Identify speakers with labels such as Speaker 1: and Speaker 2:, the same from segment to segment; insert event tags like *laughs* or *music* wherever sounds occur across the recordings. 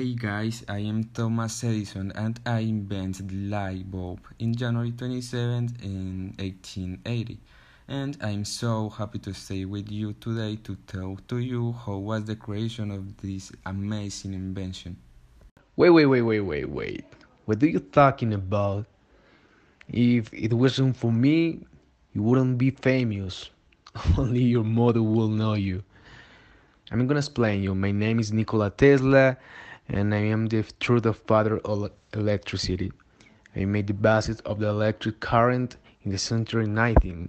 Speaker 1: Hey guys, I am Thomas Edison and I invented the light bulb in January 27th in 1880. And I'm so happy to stay with you today to tell to you how was the creation of this amazing invention.
Speaker 2: Wait, wait, wait, wait, wait, wait. What are you talking about? If it wasn't for me, you wouldn't be famous. *laughs* Only your mother will know you. I'm gonna explain you. My name is Nikola Tesla and I am the true father of electricity. I made the basis of the electric current in the century 19.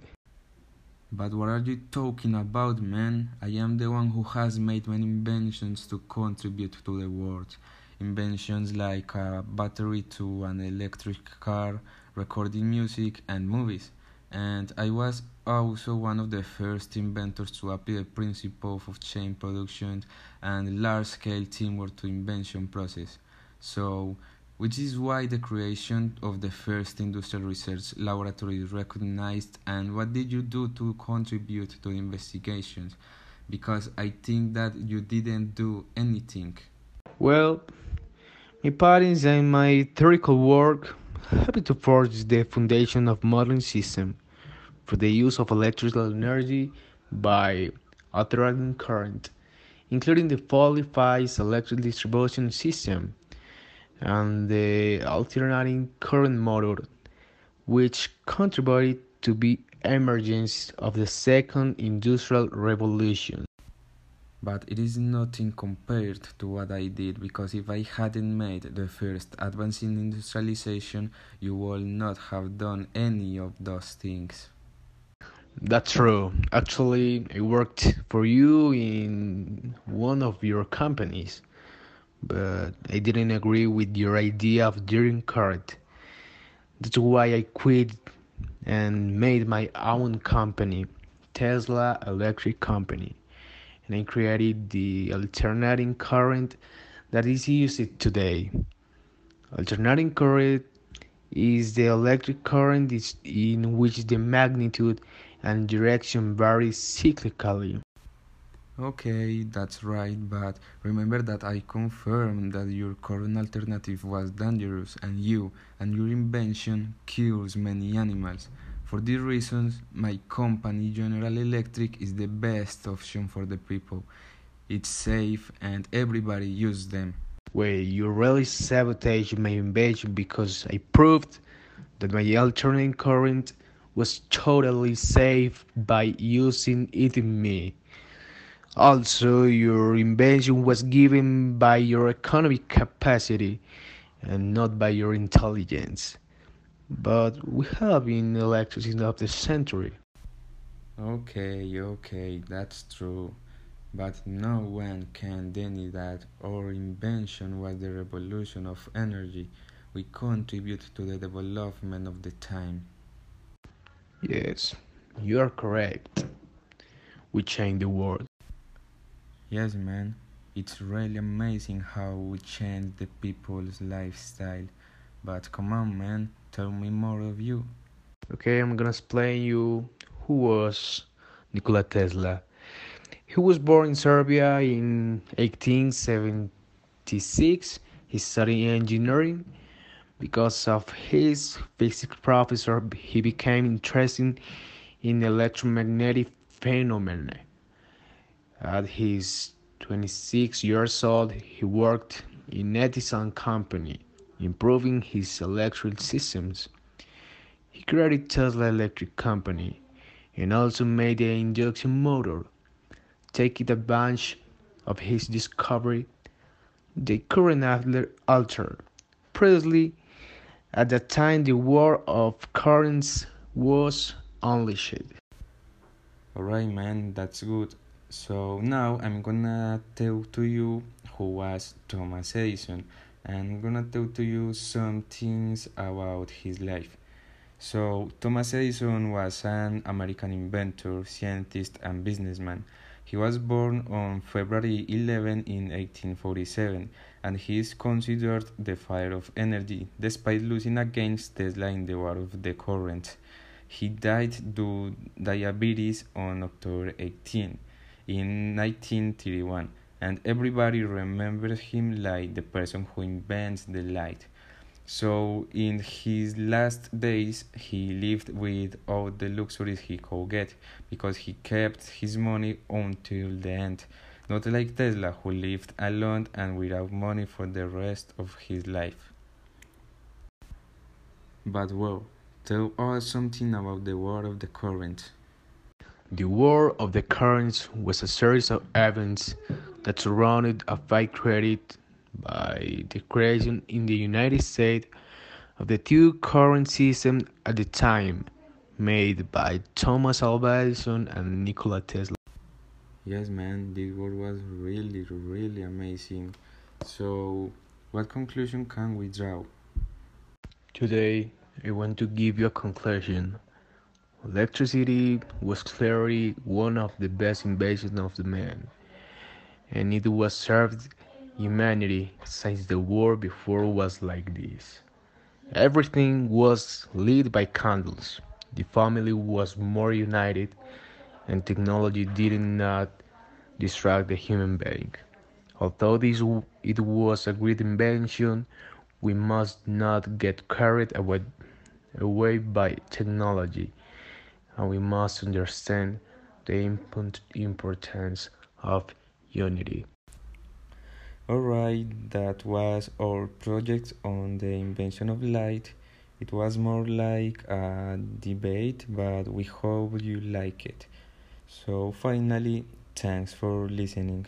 Speaker 1: But what are you talking about, man? I am the one who has made many inventions to contribute to the world. Inventions like a battery to an electric car, recording music, and movies. And I was also one of the first inventors to apply the principle of chain production and large-scale teamwork to invention process. So, which is why the creation of the first industrial research laboratory is recognized and what did you do to contribute to the investigations? Because i think that you didn't do anything.
Speaker 2: Well my parents and my theoretical work helped to forge the foundation of modern system for the use of electrical energy by alternating current, including the polyphase electric distribution system and the alternating current motor, which contributed to the emergence of the second industrial revolution.
Speaker 1: But it is nothing compared to what I did because if I hadn't made the first advance in industrialization, you would not have done any of those things.
Speaker 2: That's true. Actually, I worked for you in one of your companies, but I didn't agree with your idea of direct current. That's why I quit and made my own company, Tesla Electric Company, and I created the alternating current that is used today. Alternating current is the electric current in which the magnitude and direction vary cyclically.
Speaker 1: Okay, that's right, but remember that I confirmed that your current alternative was dangerous and you and your invention kills many animals. For these reasons, my company General Electric is the best option for the people. It's safe and everybody uses them.
Speaker 2: Wait, you really sabotaged my invention because I proved that my alternating current was totally safe by using it in me. Also, your invention was given by your economic capacity and not by your intelligence. But we have in electricity of the century.
Speaker 1: Okay, okay, that's true. But no one can deny that our invention was the revolution of energy. We contribute to the development of the time.
Speaker 2: Yes, you are correct. We change the world.
Speaker 1: Yes, man. It's really amazing how we change the people's lifestyle. But come on, man, tell me more of you.
Speaker 2: Okay, I'm gonna explain you who was Nikola Tesla. He was born in Serbia in 1876. He studied engineering because of his physics professor, he became interested in electromagnetic phenomena. At his 26 years old, he worked in Edison Company, improving his electric systems. He created Tesla Electric Company and also made the induction motor. Taking advantage of his discovery, the current altered. Previously, at that time, the war of currents was unleashed.
Speaker 1: Alright, man, that's good. So now I'm gonna tell to you who was Thomas Edison. And I'm gonna tell to you some things about his life. So, Thomas Edison was an American inventor, scientist, and businessman. He was born on February 11 in 1847 and he is considered the father of energy despite losing against Tesla in the war of the current. He died due diabetes on October 18 in 1931 and everybody remembers him like the person who invents the light. So, in his last days, he lived with all the luxuries he could get because he kept his money until the end. Not like Tesla, who lived alone and without money for the rest of his life. But well, tell us something about the War of the Current.
Speaker 2: The War of the Currents was a series of events that surrounded a fight created by the creation in the United States of the two current systems at the time, made by Thomas Alva Edison and Nikola Tesla.
Speaker 1: Yes, man, this work was really, really amazing. So, what conclusion can we draw?
Speaker 2: Today, I want to give you a conclusion. Electricity was clearly one of the best inventions of the man, and it was served humanity since the war before was like this. Everything was lit by candles. The family was more united, and technology did not distract the human being. Although this it was a great invention, we must not get carried away, away by technology, and we must understand the importance of unity.
Speaker 1: Alright, that was our project on the invention of light. It was more like a debate, but we hope you like it. So, finally, thanks for listening.